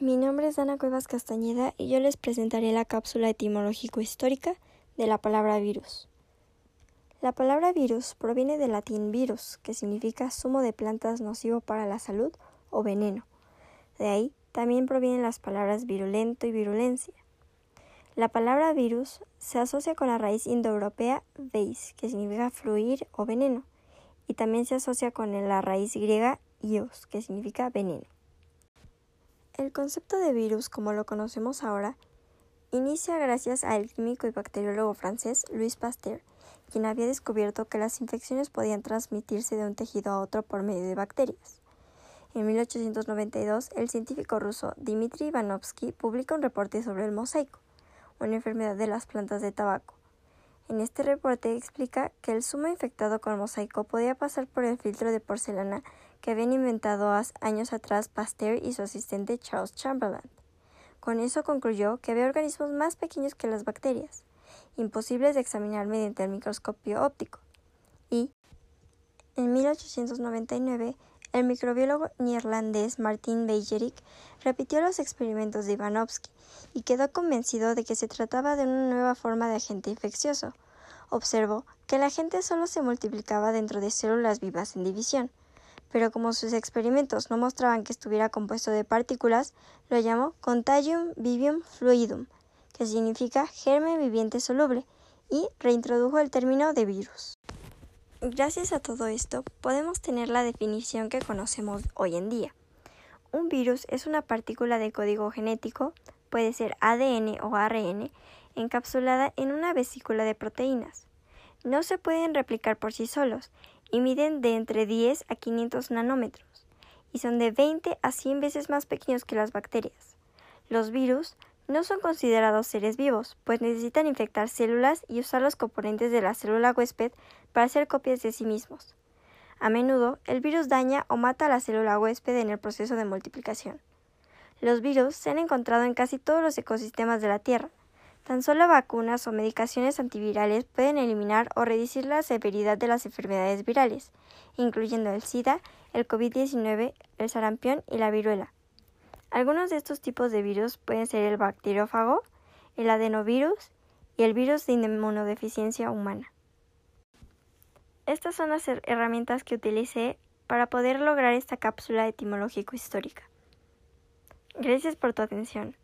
Mi nombre es Ana Cuevas Castañeda y yo les presentaré la cápsula etimológico-histórica de la palabra virus. La palabra virus proviene del latín virus, que significa zumo de plantas nocivo para la salud o veneno. De ahí también provienen las palabras virulento y virulencia. La palabra virus se asocia con la raíz indoeuropea veis, que significa fluir o veneno, y también se asocia con la raíz griega ios, que significa veneno. El concepto de virus, como lo conocemos ahora, inicia gracias al químico y bacteriólogo francés Louis Pasteur, quien había descubierto que las infecciones podían transmitirse de un tejido a otro por medio de bacterias. En 1892, el científico ruso Dmitry Ivanovsky publica un reporte sobre el mosaico, una enfermedad de las plantas de tabaco. En este reporte explica que el zumo infectado con mosaico podía pasar por el filtro de porcelana que habían inventado años atrás Pasteur y su asistente Charles Chamberlain. Con eso concluyó que había organismos más pequeños que las bacterias, imposibles de examinar mediante el microscopio óptico. Y, en 1899, el microbiólogo neerlandés Martin Beijerick repitió los experimentos de Ivanovsky y quedó convencido de que se trataba de una nueva forma de agente infeccioso. Observó que el agente solo se multiplicaba dentro de células vivas en división, pero como sus experimentos no mostraban que estuviera compuesto de partículas, lo llamó Contagium Vivium Fluidum, que significa germen viviente soluble, y reintrodujo el término de virus. Gracias a todo esto, podemos tener la definición que conocemos hoy en día. Un virus es una partícula de código genético, puede ser ADN o ARN, encapsulada en una vesícula de proteínas. No se pueden replicar por sí solos, y miden de entre 10 a 500 nanómetros y son de 20 a 100 veces más pequeños que las bacterias. Los virus no son considerados seres vivos, pues necesitan infectar células y usar los componentes de la célula huésped para hacer copias de sí mismos. A menudo, el virus daña o mata a la célula huésped en el proceso de multiplicación. Los virus se han encontrado en casi todos los ecosistemas de la Tierra, Tan solo vacunas o medicaciones antivirales pueden eliminar o reducir la severidad de las enfermedades virales, incluyendo el SIDA, el COVID-19, el sarampión y la viruela. Algunos de estos tipos de virus pueden ser el bacteriófago, el adenovirus y el virus de inmunodeficiencia humana. Estas son las herramientas que utilicé para poder lograr esta cápsula etimológico-histórica. Gracias por tu atención.